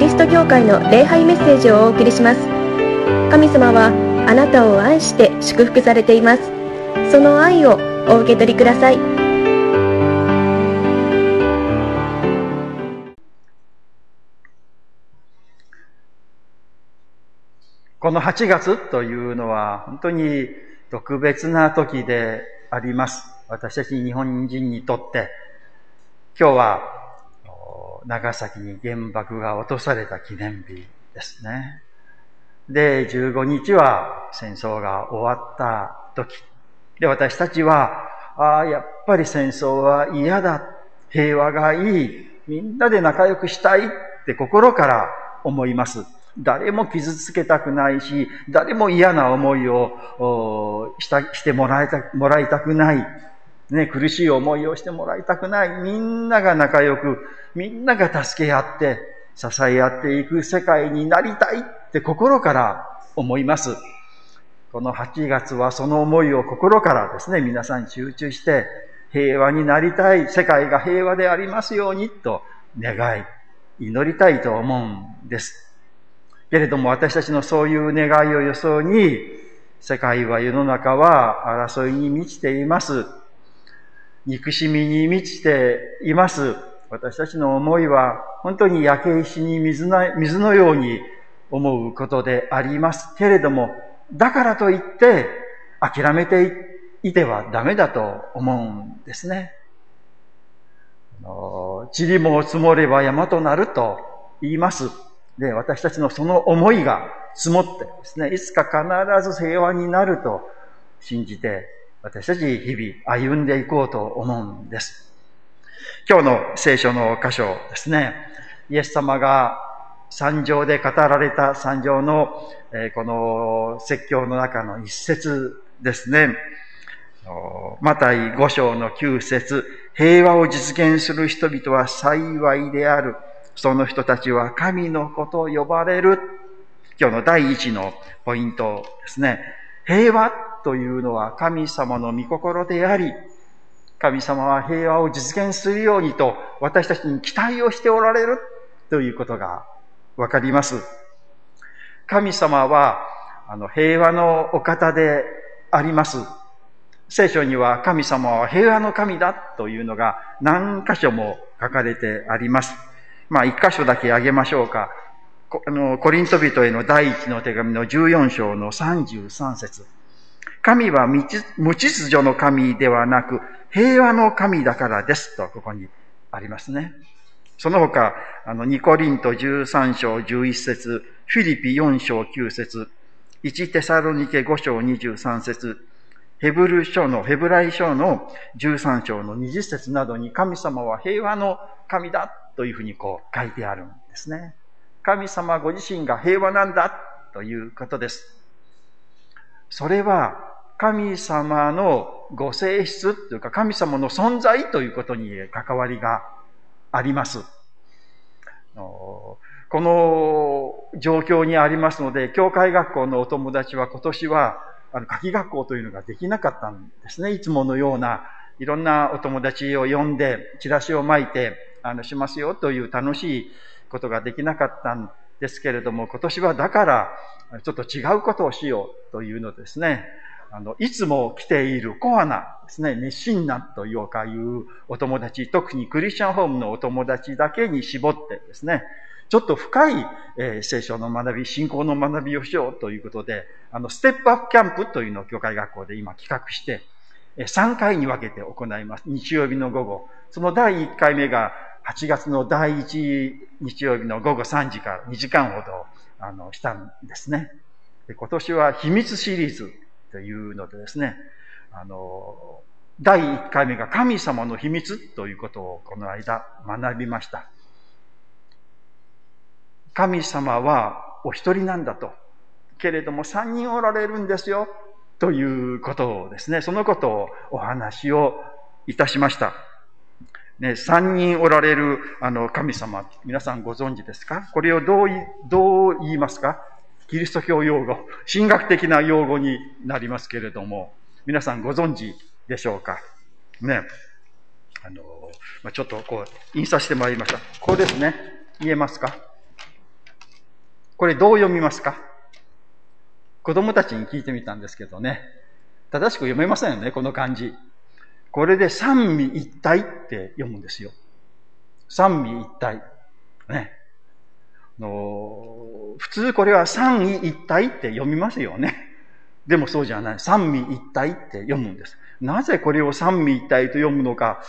リスト教会の礼拝メッセージをお送りします。神様はあなたを愛して祝福されています。その愛をお受け取りください。この8月というのは本当に特別な時であります。私たち日本人にとって、今日は長崎に原爆が落とされた記念日ですね。で、15日は戦争が終わった時。で、私たちは、ああ、やっぱり戦争は嫌だ。平和がいい。みんなで仲良くしたいって心から思います。誰も傷つけたくないし、誰も嫌な思いをしたしてもらいたもらいたくない。ね、苦しい思いをしてもらいたくない。みんなが仲良く、みんなが助け合って、支え合っていく世界になりたいって心から思います。この8月はその思いを心からですね、皆さん集中して平和になりたい、世界が平和でありますようにと願い、祈りたいと思うんです。けれども私たちのそういう願いを予想に、世界は世の中は争いに満ちています。憎しみに満ちています。私たちの思いは本当に焼け石に水な水のように思うことでありますけれども、だからといって諦めていてはダメだと思うんですね。塵も積もれば山となると言います。で、私たちのその思いが積もってですね、いつか必ず平和になると信じて、私たち日々歩んでいこうと思うんです。今日の聖書の箇所ですね、イエス様が三条で語られた三条の、えこの説教の中の一節ですね。マタイ五章の九節平和を実現する人々は幸いである。その人たちは神の子と呼ばれる。今日の第一のポイントですね。平和というのは神様の御心であり、神様は平和を実現するようにと私たちに期待をしておられるということがわかります。神様はあの平和のお方であります。聖書には神様は平和の神だというのが何箇所も書かれてあります。まあ、一箇所だけ挙げましょうか。あの、コリント人への第一の手紙の14章の33節神は無秩序の神ではなく、平和の神だからですと、ここにありますね。その他、あの、ニコリント13章11節フィリピ4章9節1テサロニケ5章23節ヘブル書の、ヘブライ書の13章の20節などに神様は平和の神だというふうにこう書いてあるんですね。神様ご自身が平和なんだということです。それは神様のご性質というか神様の存在ということに関わりがあります。この状況にありますので、教会学校のお友達は今年はあの夏季学校というのができなかったんですね。いつものようないろんなお友達を呼んで、チラシを巻いて、あの、しますよという楽しいことができなかったんですけれども、今年はだから、ちょっと違うことをしようというのですね。あの、いつも来ているコアなですね、熱心なというかいうお友達、特にクリスチャンホームのお友達だけに絞ってですね、ちょっと深い、えー、聖書の学び、信仰の学びをしようということで、あの、ステップアップキャンプというのを教会学校で今企画してえ、3回に分けて行います。日曜日の午後。その第1回目が8月の第1日曜日の午後3時から2時間ほど、あの、したんですね。で今年は秘密シリーズというのでですね、あの、第1回目が神様の秘密ということをこの間学びました。神様はお一人なんだと。けれども三人おられるんですよ。ということをですね、そのことをお話をいたしました。ね、三人おられる、あの、神様、皆さんご存知ですか？これをどうどう言いますか？キリスト教用語、神学的な用語になりますけれども、皆さんご存知でしょうか？ね。あの、まあ、ちょっとこう、印刷してまいりました。こうですね。言えますか？これどう読みますか？子供たちに聞いてみたんですけどね。正しく読めませんよね、この漢字。これで三味一体って読むんですよ。三味一体。ね。の普通これは三位一体って読みますよね。でもそうじゃない。三味一体って読むんです。なぜこれを三味一体と読むのか、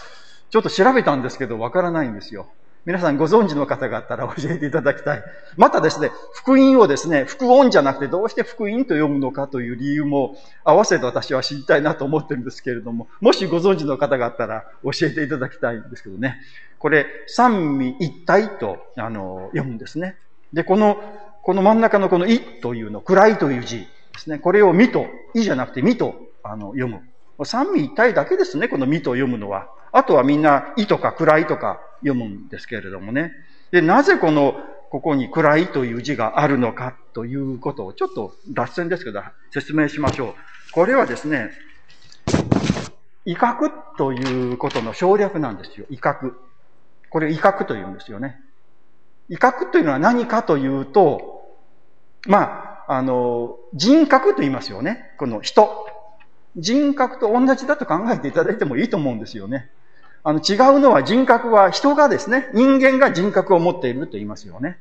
ちょっと調べたんですけど、わからないんですよ。皆さんご存知の方があったら 教えていただきたい。またですね、福音をですね、福音じゃなくてどうして福音と読むのかという理由も合わせて私は知りたいなと思ってるんですけれども、もしご存知の方があったら教えていただきたいんですけどね。これ、三味一体とあの読むんですね。で、この、この真ん中のこのいというの、暗いという字ですね。これをみと、いじゃなくてみとあの読む。三味一体だけですね、このみと読むのは。あとはみんな、いとか暗いとか読むんですけれどもね。で、なぜこの、ここに暗いという字があるのかということをちょっと脱線ですけど説明しましょう。これはですね、威嚇ということの省略なんですよ。威嚇。これ威嚇というんですよね。威嚇というのは何かというと、まあ、あの、人格と言いますよね。この人。人格と同じだと考えていただいてもいいと思うんですよね。あの、違うのは人格は人がですね、人間が人格を持っていると言いますよね。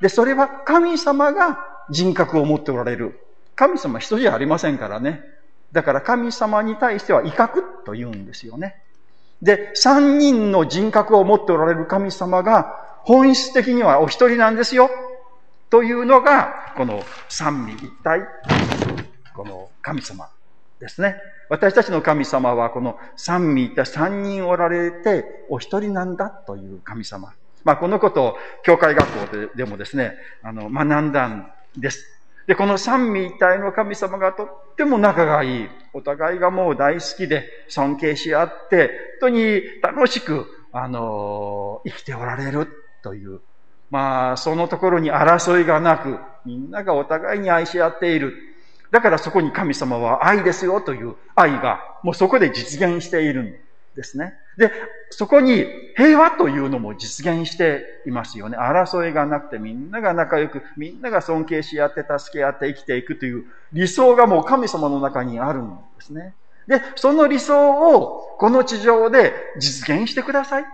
で、それは神様が人格を持っておられる。神様人じゃありませんからね。だから神様に対しては威嚇と言うんですよね。で、三人の人格を持っておられる神様が本質的にはお一人なんですよ。というのが、この三位一体、この神様ですね。私たちの神様はこの三位一体三人おられてお一人なんだという神様。まあこのことを教会学校ででもですね、あの学んだんです。で、この三位一体の神様がとっても仲がいい。お互いがもう大好きで尊敬し合って、本当に楽しく、あの、生きておられるという。まあ、そのところに争いがなく、みんながお互いに愛し合っている。だからそこに神様は愛ですよという愛が、もうそこで実現しているですね。で、そこに平和というのも実現していますよね。争いがなくてみんなが仲良く、みんなが尊敬し合って助け合って生きていくという理想がもう神様の中にあるんですね。で、その理想をこの地上で実現してください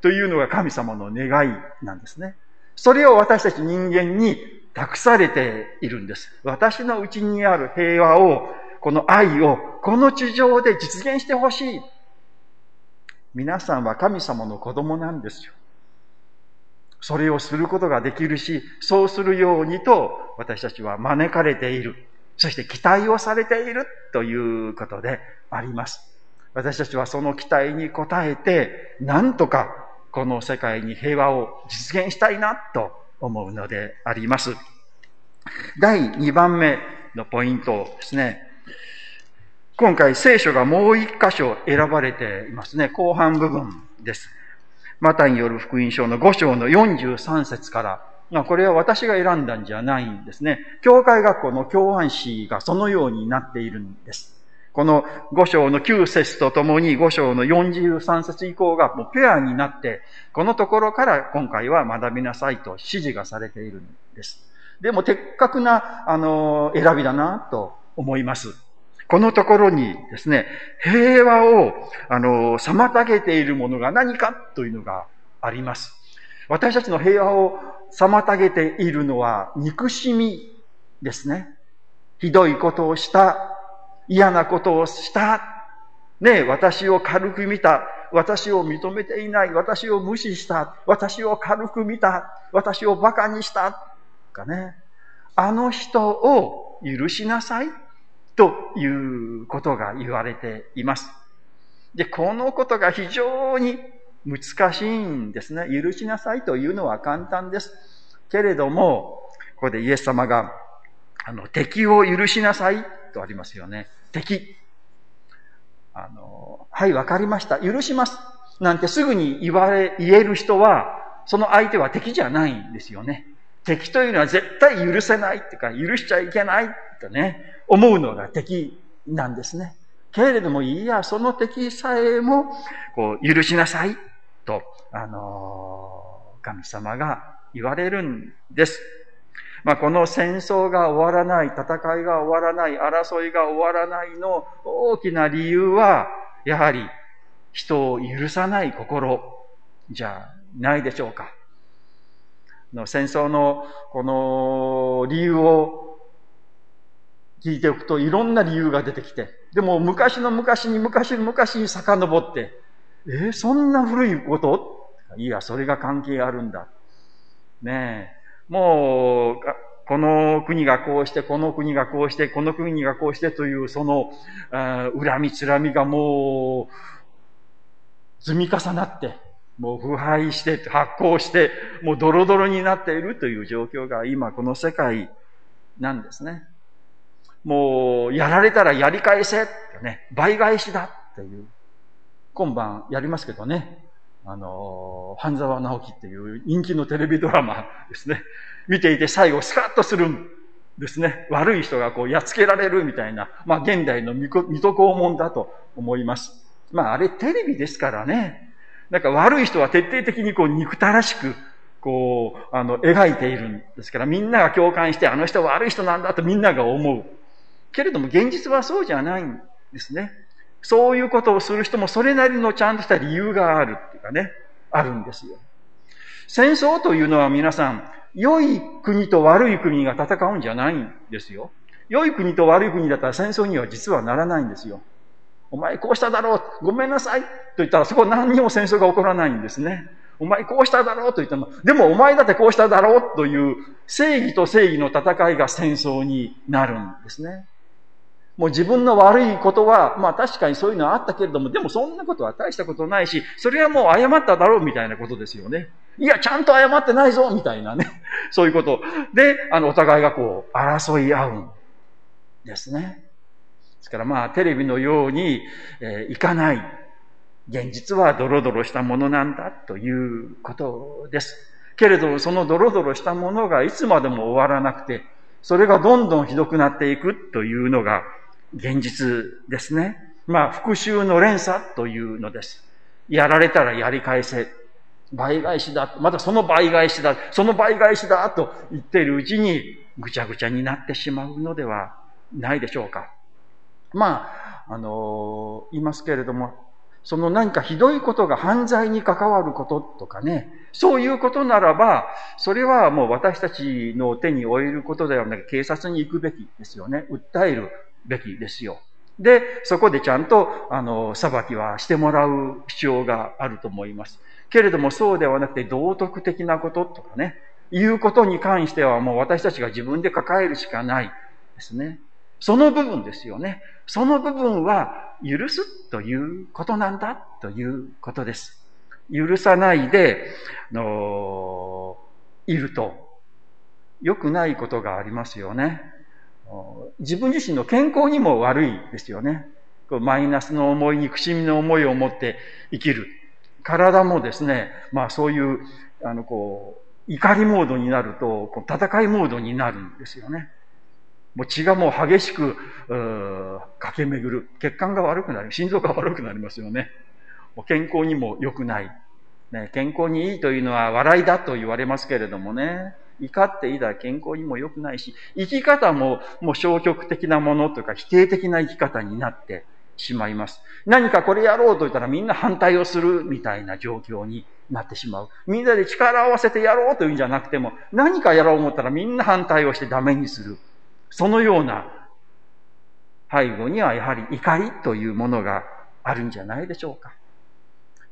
というのが神様の願いなんですね。それを私たち人間に託されているんです。私のうちにある平和を、この愛を、この地上で実現してほしい。皆さんは神様の子供なんですよ。それをすることができるし、そうするようにと私たちは招かれている。そして期待をされているということであります。私たちはその期待に応えて、なんとかこの世界に平和を実現したいなと思うのであります。第2番目のポイントですね。今回聖書がもう一箇所選ばれていますね。後半部分です。マタによる福音書の5章の43節から、まあ、これは私が選んだんじゃないんですね。教会学校の教案誌がそのようになっているんです。この5章の9節とともに5章の43節以降がもうペアになって、このところから今回は学びなさいと指示がされているんです。でも、的確な、あの、選びだなと思います。このところにですね、平和を、あの、妨げているものが何かというのがあります。私たちの平和を妨げているのは憎しみですね。ひどいことをした嫌なことをした。ね私を軽く見た。私を認めていない。私を無視した。私を軽く見た。私を馬鹿にした。かね。あの人を許しなさい。ということが言われています。で、このことが非常に難しいんですね。許しなさいというのは簡単です。けれども、ここでイエス様が、あの、敵を許しなさいとありますよね。敵。あの、はい、わかりました。許します。なんてすぐに言われ、言える人は、その相手は敵じゃないんですよね。敵というのは絶対許せないっていうか、許しちゃいけないとね、思うのが敵なんですね。けれども、いや、その敵さえも、こう、許しなさいと、あの、神様が言われるんです。まあ、この戦争が終わらない、戦いが終わらない、争いが終わらないの大きな理由は、やはり人を許さない心じゃないでしょうか。の戦争のこの理由を聞いておくといろんな理由が出てきて、でも昔の昔に昔の昔に遡って、えー、そんな古いこと？いや、それが関係あるんだ。ねえ。もう、この国がこうして、この国がこうして、この国がこうしてという、その、恨みつらみがもう、積み重なって、もう腐敗して、発酵して、もうドロドロになっているという状況が今この世界なんですね。もう、やられたらやり返せってね、倍返しだっていう。今晩やりますけどね。あの、半沢直樹っていう人気のテレビドラマですね。見ていて最後スカッとするんですね。悪い人がこうやっつけられるみたいな、まあ現代の水戸黄門だと思います。まああれテレビですからね。なんか悪い人は徹底的にこう憎たらしく、こう、あの、描いているんですから、みんなが共感して、あの人は悪い人なんだとみんなが思う。けれども、現実はそうじゃないんですね。そういうことをする人もそれなりのちゃんとした理由があるっていうかね、あるんですよ。戦争というのは皆さん、良い国と悪い国が戦うんじゃないんですよ。良い国と悪い国だったら戦争には実はならないんですよ。お前こうしただろうごめんなさいと言ったらそこ何にも戦争が起こらないんですね。お前こうしただろうと言ったの。でもお前だってこうしただろうという正義と正義の戦いが戦争になるんですね。もう自分の悪いことは、まあ確かにそういうのはあったけれども、でもそんなことは大したことないし、それはもう謝っただろうみたいなことですよね。いや、ちゃんと謝ってないぞみたいなね。そういうこと。で、あの、お互いがこう、争い合うんですね。ですからまあ、テレビのように、えー、いかない。現実はドロドロしたものなんだということです。けれど、そのドロドロしたものがいつまでも終わらなくて、それがどんどんひどくなっていくというのが現実ですね。まあ、復讐の連鎖というのです。やられたらやり返せ。倍返しだ。またその倍返しだ。その倍返しだと言っているうちにぐちゃぐちゃになってしまうのではないでしょうか。まあ、あの言いますけれども、その何かひどいことが犯罪に関わることとかね、そういうことならば、それはもう私たちの手に負えることではなく警察に行くべきですよね。訴えるべきですよ。で、そこでちゃんと、あの、裁きはしてもらう必要があると思います。けれどもそうではなくて道徳的なこととかね、いうことに関してはもう私たちが自分で抱えるしかないですね。その部分ですよね。その部分は許すということなんだということです。許さないで、のいると良くないことがありますよね。自分自身の健康にも悪いですよね。マイナスの思い、憎しみの思いを持って生きる。体もですね、まあそういう、あの、こう、怒りモードになると、戦いモードになるんですよね。もう血がもう激しく、駆け巡る。血管が悪くなる。心臓が悪くなりますよね。もう健康にも良くない。ね、健康にいいというのは笑いだと言われますけれどもね。怒っていたら健康にも良くないし、生き方ももう消極的なものというか否定的な生き方になってしまいます。何かこれやろうと言ったらみんな反対をするみたいな状況になってしまう。みんなで力を合わせてやろうというんじゃなくても、何かやろう思ったらみんな反対をしてダメにする。そのような背後にはやはり怒りというものがあるんじゃないでしょうか。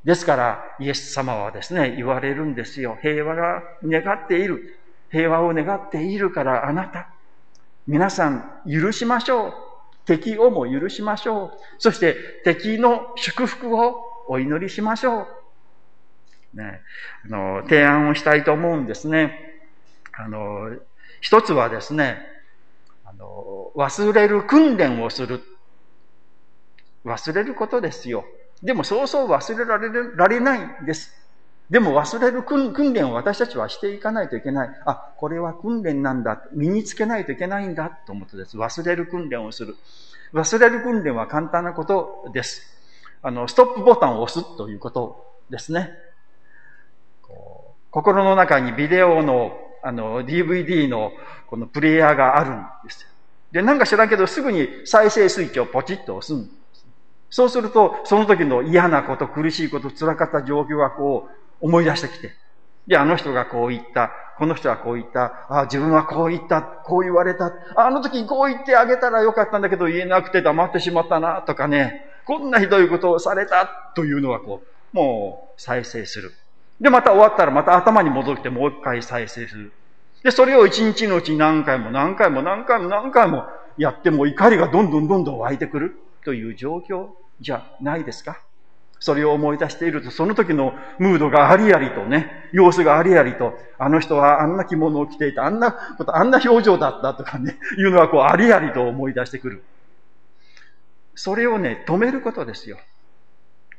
ですから、イエス様はですね、言われるんですよ。平和が願っている。平和を願っているからあなた、皆さん許しましょう。敵をも許しましょう。そして敵の祝福をお祈りしましょう。ね、あの、提案をしたいと思うんですね。あの、一つはですね、の、忘れる訓練をする。忘れることですよ。でもそうそう忘れられられないんです。でも忘れる訓練を私たちはしていかないといけない。あ、これは訓練なんだ。身につけないといけないんだと思ってです。忘れる訓練をする。忘れる訓練は簡単なことです。あの、ストップボタンを押すということですね。心の中にビデオのあの、DVD のこのプレイヤーがあるんです。で、なんか知らんけど、すぐに再生スイッチをポチッと押すんです。そうすると、その時の嫌なこと、苦しいこと、辛かった状況がこう、思い出してきて。で、あの人がこう言った。この人はこう言った。あ自分はこう言った。こう言われた。あの時こう言ってあげたらよかったんだけど言えなくて黙ってしまったな、とかね。こんなひどいことをされたというのはこう、もう再生する。で、また終わったらまた頭に戻ってもう一回再生する。で、それを一日のうち何回も何回も何回も何回もやっても怒りがどんどんどんどん湧いてくるという状況じゃないですか。それを思い出していると、その時のムードがありありとね、様子がありありと、あの人はあんな着物を着ていた、あんなこと、あんな表情だったとかね、いうのはこうありありと思い出してくる。それをね、止めることですよ。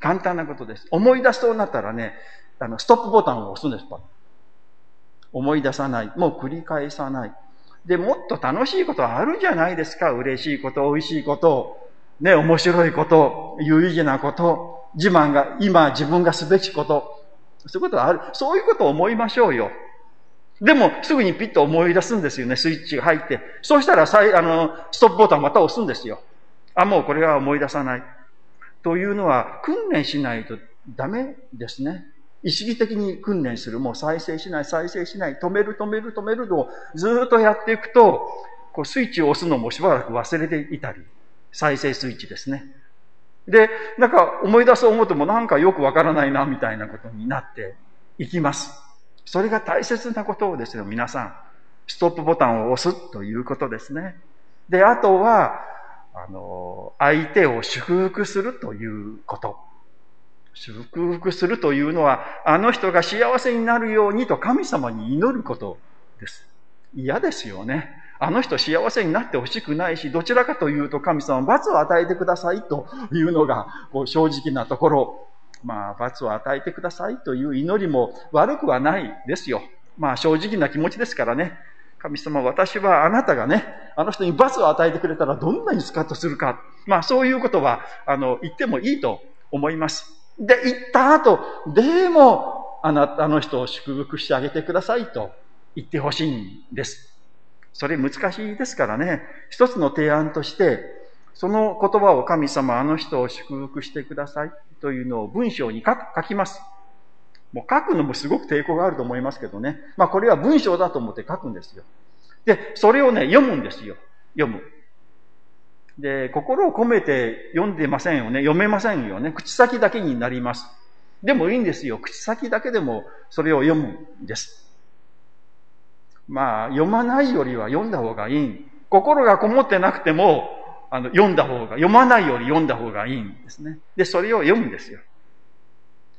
簡単なことです。思い出しそうになったらね、あの、ストップボタンを押すんです。思い出さない。もう繰り返さない。で、もっと楽しいことはあるじゃないですか。嬉しいこと、美味しいこと、ね、面白いこと、有意義なこと、自慢が、今自分がすべきこと、そういうことがある。そういうことを思いましょうよ。でも、すぐにピッと思い出すんですよね、スイッチが入って。そうしたら、あの、ストップボタンまた押すんですよ。あ、もうこれは思い出さない。というのは、訓練しないとダメですね。意識的に訓練する。もう再生しない、再生しない。止める、止める、止めるのをずっとやっていくと、こうスイッチを押すのもしばらく忘れていたり、再生スイッチですね。で、なんか思い出そう思ってもなんかよくわからないな、みたいなことになっていきます。それが大切なことをですよ、皆さん。ストップボタンを押すということですね。で、あとは、あの、相手を祝福するということ。祝福するというのは、あの人が幸せになるようにと神様に祈ることです。嫌ですよね。あの人幸せになってほしくないし、どちらかというと神様罰を与えてくださいというのがこう正直なところ、まあ罰を与えてくださいという祈りも悪くはないですよ。まあ正直な気持ちですからね。神様、私はあなたがね、あの人に罰を与えてくれたらどんなにスカッとするか。まあそういうことは、あの、言ってもいいと思います。で、言った後、でも、あなたの人を祝福してあげてくださいと言ってほしいんです。それ難しいですからね。一つの提案として、その言葉を神様、あの人を祝福してくださいというのを文章に書きます。もう書くのもすごく抵抗があると思いますけどね。まあこれは文章だと思って書くんですよ。で、それをね、読むんですよ。読む。で、心を込めて読んでませんよね。読めませんよね。口先だけになります。でもいいんですよ。口先だけでもそれを読むんです。まあ、読まないよりは読んだ方がいい。心がこもってなくても、あの、読んだ方が、読まないより読んだ方がいいんですね。で、それを読むんですよ。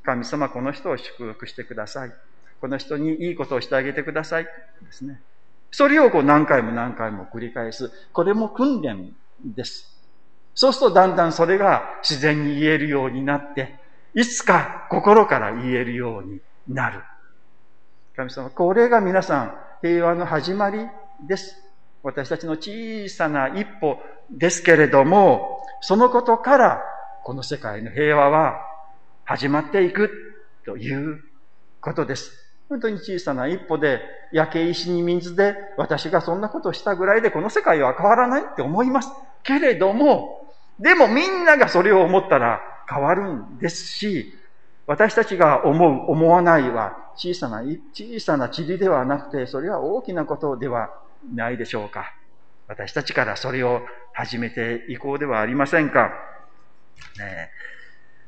神様、この人を祝福してください。この人にいいことをしてあげてください。ですね。それをこう何回も何回も繰り返す。これも訓練です。そうするとだんだんそれが自然に言えるようになって、いつか心から言えるようになる。神様、これが皆さん平和の始まりです。私たちの小さな一歩ですけれども、そのことからこの世界の平和は始まっていくということです。本当に小さな一歩で、焼け石に水で、私がそんなことをしたぐらいでこの世界は変わらないって思います。けれども、でもみんながそれを思ったら変わるんですし、私たちが思う、思わないは小さな、小さな塵ではなくて、それは大きなことではないでしょうか。私たちからそれを始めていこうではありませんか。ね、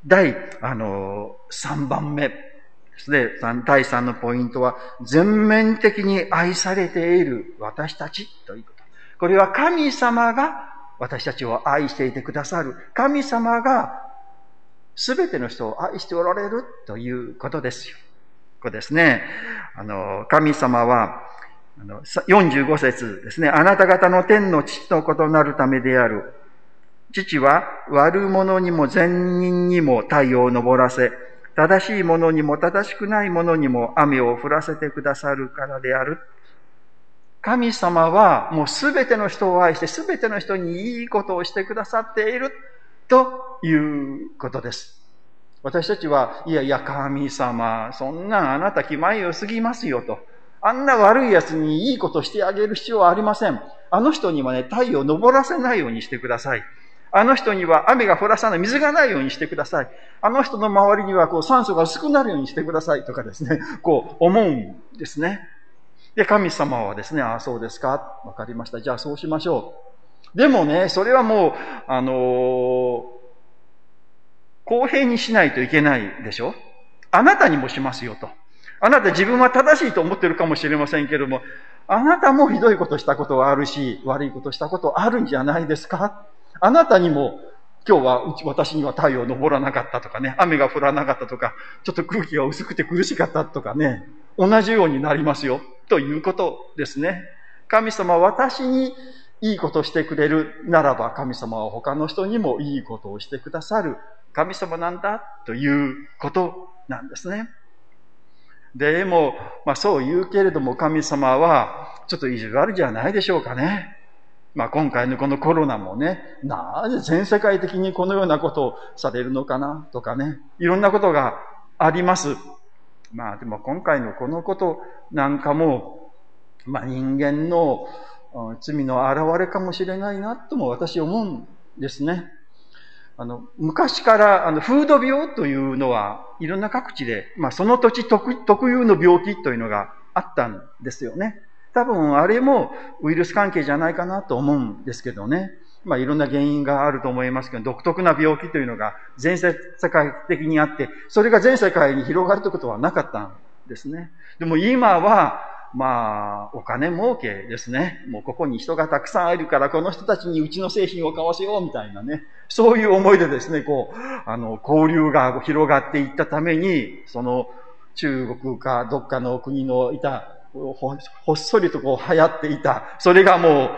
第、あの、3番目ですね。第3のポイントは、全面的に愛されている私たちということ。これは神様が私たちを愛していてくださる。神様が全ての人を愛しておられるということですよ。ここですね。あの、神様は、あの45節ですね。あなた方の天の父と異なるためである。父は悪者にも善人にも太陽を昇らせ、正しい者にも正しくない者にも雨を降らせてくださるからである。神様はもうすべての人を愛してすべての人にいいことをしてくださっているということです。私たちは、いやいや、神様、そんなんあなた気前よすぎますよと。あんな悪い奴にいいことしてあげる必要はありません。あの人にはね、太陽を昇らせないようにしてください。あの人には雨が降らさない、水がないようにしてください。あの人の周りにはこう酸素が薄くなるようにしてくださいとかですね、こう思うんですね。で、神様はですね、ああ、そうですか。わかりました。じゃあそうしましょう。でもね、それはもう、あのー、公平にしないといけないでしょあなたにもしますよと。あなた自分は正しいと思ってるかもしれませんけれども、あなたもひどいことしたことはあるし、悪いことしたことあるんじゃないですかあなたにも、今日は私には太陽昇らなかったとかね、雨が降らなかったとか、ちょっと空気が薄くて苦しかったとかね、同じようになりますよ、ということですね。神様は、私にいいことをしてくれるならば、神様は他の人にもいいことをしてくださる神様なんだということなんですね。でも、まあそう言うけれども神様はちょっと意地悪じゃないでしょうかね。まあ今回のこのコロナもね、なぜ全世界的にこのようなことをされるのかなとかね、いろんなことがあります。まあでも今回のこのことなんかも、まあ人間の罪の現れかもしれないなとも私思うんですね。あの、昔からあの、風土病というのはいろんな各地で、まあその土地特有の病気というのがあったんですよね。多分あれもウイルス関係じゃないかなと思うんですけどね。まあいろんな原因があると思いますけど、独特な病気というのが全世界的にあって、それが全世界に広がるということはなかったんですね。でも今は、まあ、お金儲けですね。もうここに人がたくさんいるから、この人たちにうちの製品を買わせようみたいなね。そういう思いでですね、こう、あの、交流が広がっていったために、その中国かどっかの国のいたほっそりとこう流行っていた、それがもう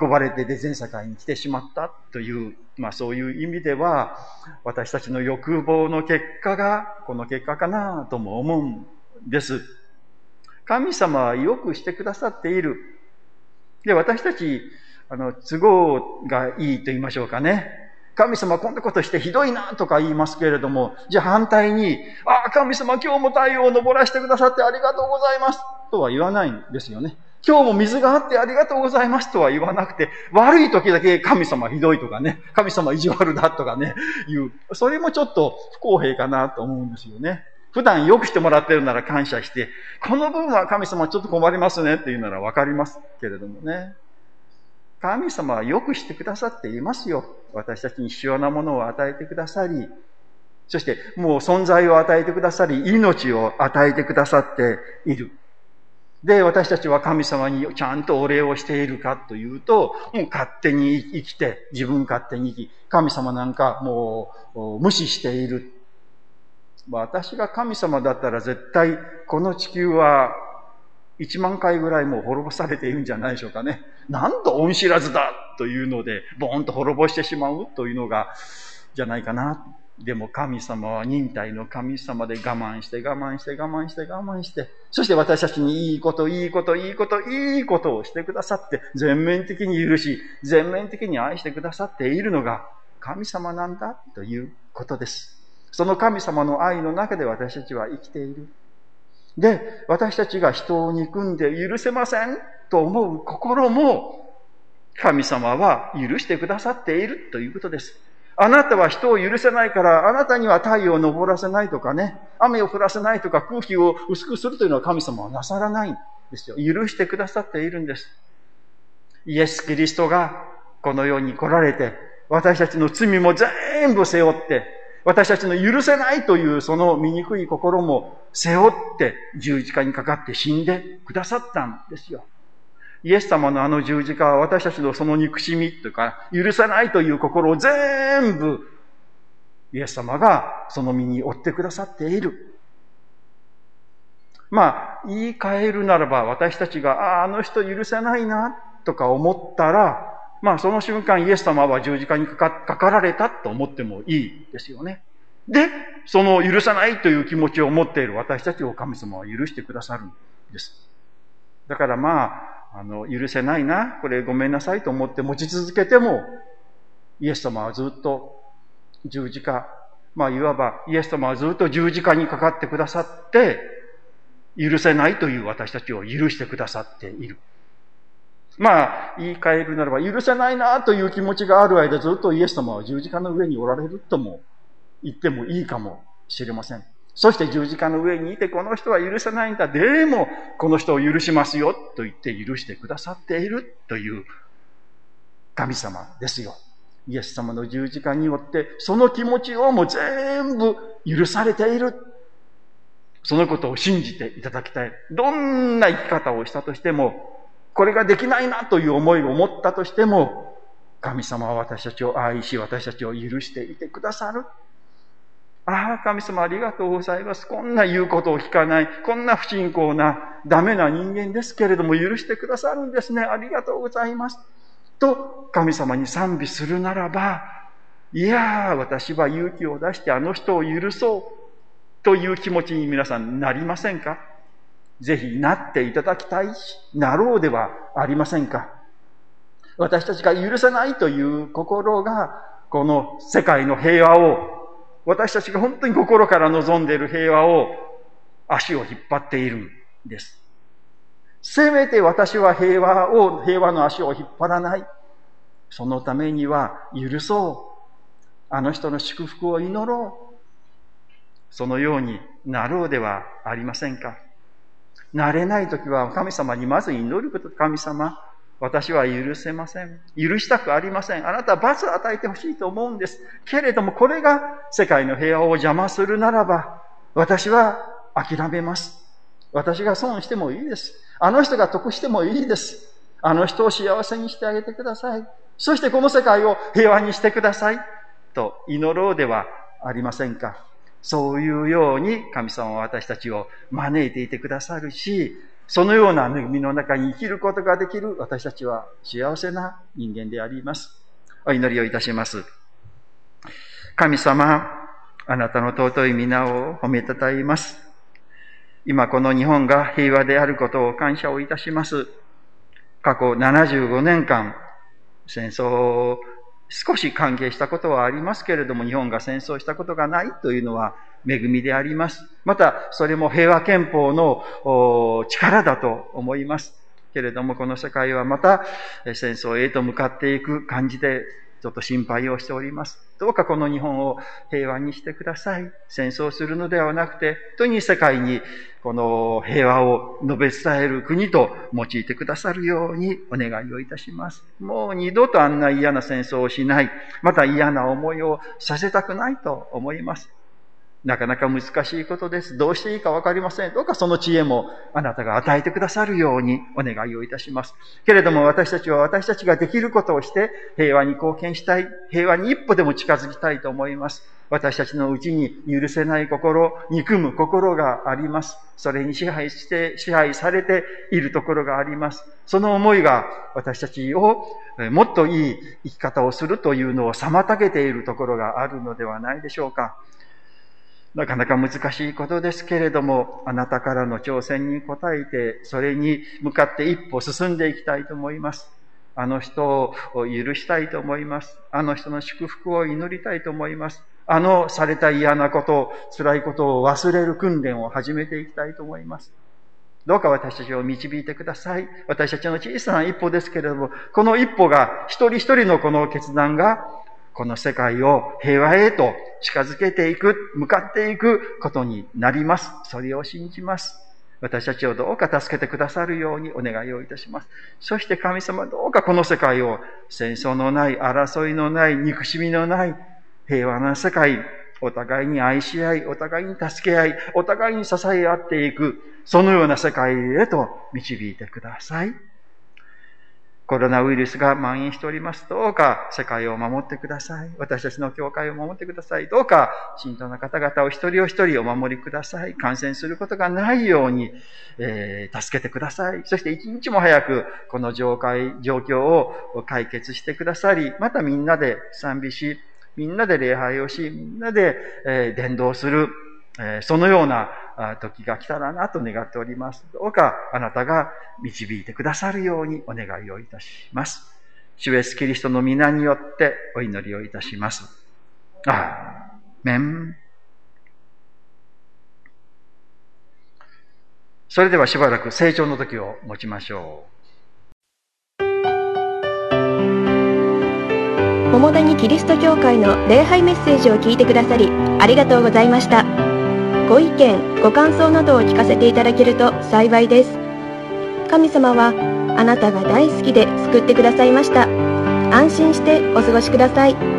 運ばれてで全世界に来てしまったという、まあそういう意味では、私たちの欲望の結果がこの結果かなとも思うんです。神様はよくしてくださっている。で、私たち、あの、都合がいいと言いましょうかね。神様こんなことしてひどいなとか言いますけれども、じゃあ反対に、ああ、神様今日も太陽を昇らせてくださってありがとうございますとは言わないんですよね。今日も水があってありがとうございますとは言わなくて、悪い時だけ神様ひどいとかね、神様意地悪だとかね、言う。それもちょっと不公平かなと思うんですよね。普段よくしてもらってるなら感謝して、この部分は神様ちょっと困りますねっていうならわかりますけれどもね。神様はよくしてくださっていますよ。私たちに必要なものを与えてくださり、そしてもう存在を与えてくださり、命を与えてくださっている。で、私たちは神様にちゃんとお礼をしているかというと、もう勝手に生きて、自分勝手に生き、神様なんかもう無視している。私が神様だったら絶対この地球は1万回ぐらいもう滅ぼされているんじゃないでしょうかね。なんと恩知らずだというので、ボーンと滅ぼしてしまうというのが、じゃないかな。でも神様は忍耐の神様で我慢して我慢して我慢して我慢して、そして私たちにいいこと、いいこと、いいこと、いいことをしてくださって、全面的に許し、全面的に愛してくださっているのが神様なんだということです。その神様の愛の中で私たちは生きている。で、私たちが人を憎んで許せませんと思う心も、神様は許してくださっているということです。あなたは人を許せないから、あなたには太陽を昇らせないとかね、雨を降らせないとか空気を薄くするというのは神様はなさらないんですよ。許してくださっているんです。イエス・キリストがこの世に来られて、私たちの罪も全部背負って、私たちの許せないというその醜い心も背負って十字架にかかって死んでくださったんですよ。イエス様のあの十字架は私たちのその憎しみというか、許さないという心を全部、イエス様がその身に負ってくださっている。まあ、言い換えるならば、私たちが、ああ、あの人許せないな、とか思ったら、まあその瞬間イエス様は十字架にかかかかられたと思ってもいいですよね。で、その許さないという気持ちを持っている私たちを神様は許してくださるんです。だからまあ、あの、許せないな、これごめんなさいと思って持ち続けても、イエス様はずっと十字架、まあいわばイエス様はずっと十字架にかかってくださって、許せないという私たちを許してくださっている。まあ、言い換えるならば、許せないなという気持ちがある間、ずっとイエス様は十字架の上におられるとも言ってもいいかもしれません。そして十字架の上にいて、この人は許せないんだ。でも、この人を許しますよ。と言って許してくださっているという神様ですよ。イエス様の十字架によって、その気持ちをもう全部許されている。そのことを信じていただきたい。どんな生き方をしたとしても、これができないなという思いを持ったとしても、神様は私たちを愛し、私たちを許していてくださる。ああ、神様ありがとうございます。こんな言うことを聞かない、こんな不信仰な、ダメな人間ですけれども、許してくださるんですね。ありがとうございます。と、神様に賛美するならば、いやー、私は勇気を出してあの人を許そうという気持ちに皆さんなりませんか？ぜひなっていただきたいし、なろうではありませんか私たちが許せないという心が、この世界の平和を私たちが本当に心から望んでいる平和を足を引っ張っているんです。せめて私は平和を、平和の足を引っ張らない。そのためには許そう。あの人の祝福を祈ろう。そのようになろうではありませんか。なれないときは神様にまず祈ること、神様、私は許せません。許したくありません。あなたは罰を与えてほしいと思うんです。けれども、これが世界の平和を邪魔するならば、私は諦めます。私が損してもいいです。あの人が得してもいいです。あの人を幸せにしてあげてください。そしてこの世界を平和にしてください。と祈ろうではありませんか。そういうように神様は私たちを招いていてくださるし、そのような恵みの中に生きることができる私たちは幸せな人間であります。お祈りをいたします。神様、あなたの尊い皆を褒めたたえます。今この日本が平和であることを感謝をいたします。過去75年間、戦争少し関係したことはありますけれども、日本が戦争したことがないというのは恵みであります。また、それも平和憲法の力だと思います。けれども、この世界はまた戦争へと向かっていく感じで、ちょっと心配をしております。どうかこの日本を平和にしてください。戦争するのではなくて、本当に世界にこの平和を述べ伝える国と用いてくださるようにお願いをいたします。もう二度とあんな嫌な戦争をしない。また嫌な思いをさせたくないと思います。なかなか難しいことです。どうしていいかわかりません。どうかその知恵もあなたが与えてくださるようにお願いをいたします。けれども私たちは私たちができることをして平和に貢献したい。平和に一歩でも近づきたいと思います。私たちのうちに許せない心、憎む心があります。それに支配して、支配されているところがあります。その思いが私たちをもっといい生き方をするというのを妨げているところがあるのではないでしょうか。なかなか難しいことですけれども、あなたからの挑戦に応えて、それに向かって一歩進んでいきたいと思います。あの人を許したいと思います。あの人の祝福を祈りたいと思います。あのされた嫌なこと、辛いことを忘れる訓練を始めていきたいと思います。どうか私たちを導いてください。私たちの小さな一歩ですけれども、この一歩が、一人一人のこの決断が、この世界を平和へと近づけていく、向かっていくことになります。それを信じます。私たちをどうか助けてくださるようにお願いをいたします。そして神様どうかこの世界を戦争のない、争いのない、憎しみのない平和な世界、お互いに愛し合い、お互いに助け合い、お互いに支え合っていく、そのような世界へと導いてください。コロナウイルスが蔓延しております。どうか世界を守ってください。私たちの教会を守ってください。どうか信徒の方々を一人お一人お守りください。感染することがないように、えー、助けてください。そして一日も早くこの状態、状況を解決してくださり、またみんなで賛美し、みんなで礼拝をし、みんなで、えー、伝道する。えそのような時が来たらなと願っております。どうかあなたが導いてくださるようにお願いをいたします。主イエスキリストの皆によってお祈りをいたします。あーメン。それではしばらく成長の時を持ちましょう。桃谷キリスト教会の礼拝メッセージを聞いてくださりありがとうございました。ご意見、ご感想などを聞かせていただけると幸いです。神様はあなたが大好きで救ってくださいました。安心してお過ごしください。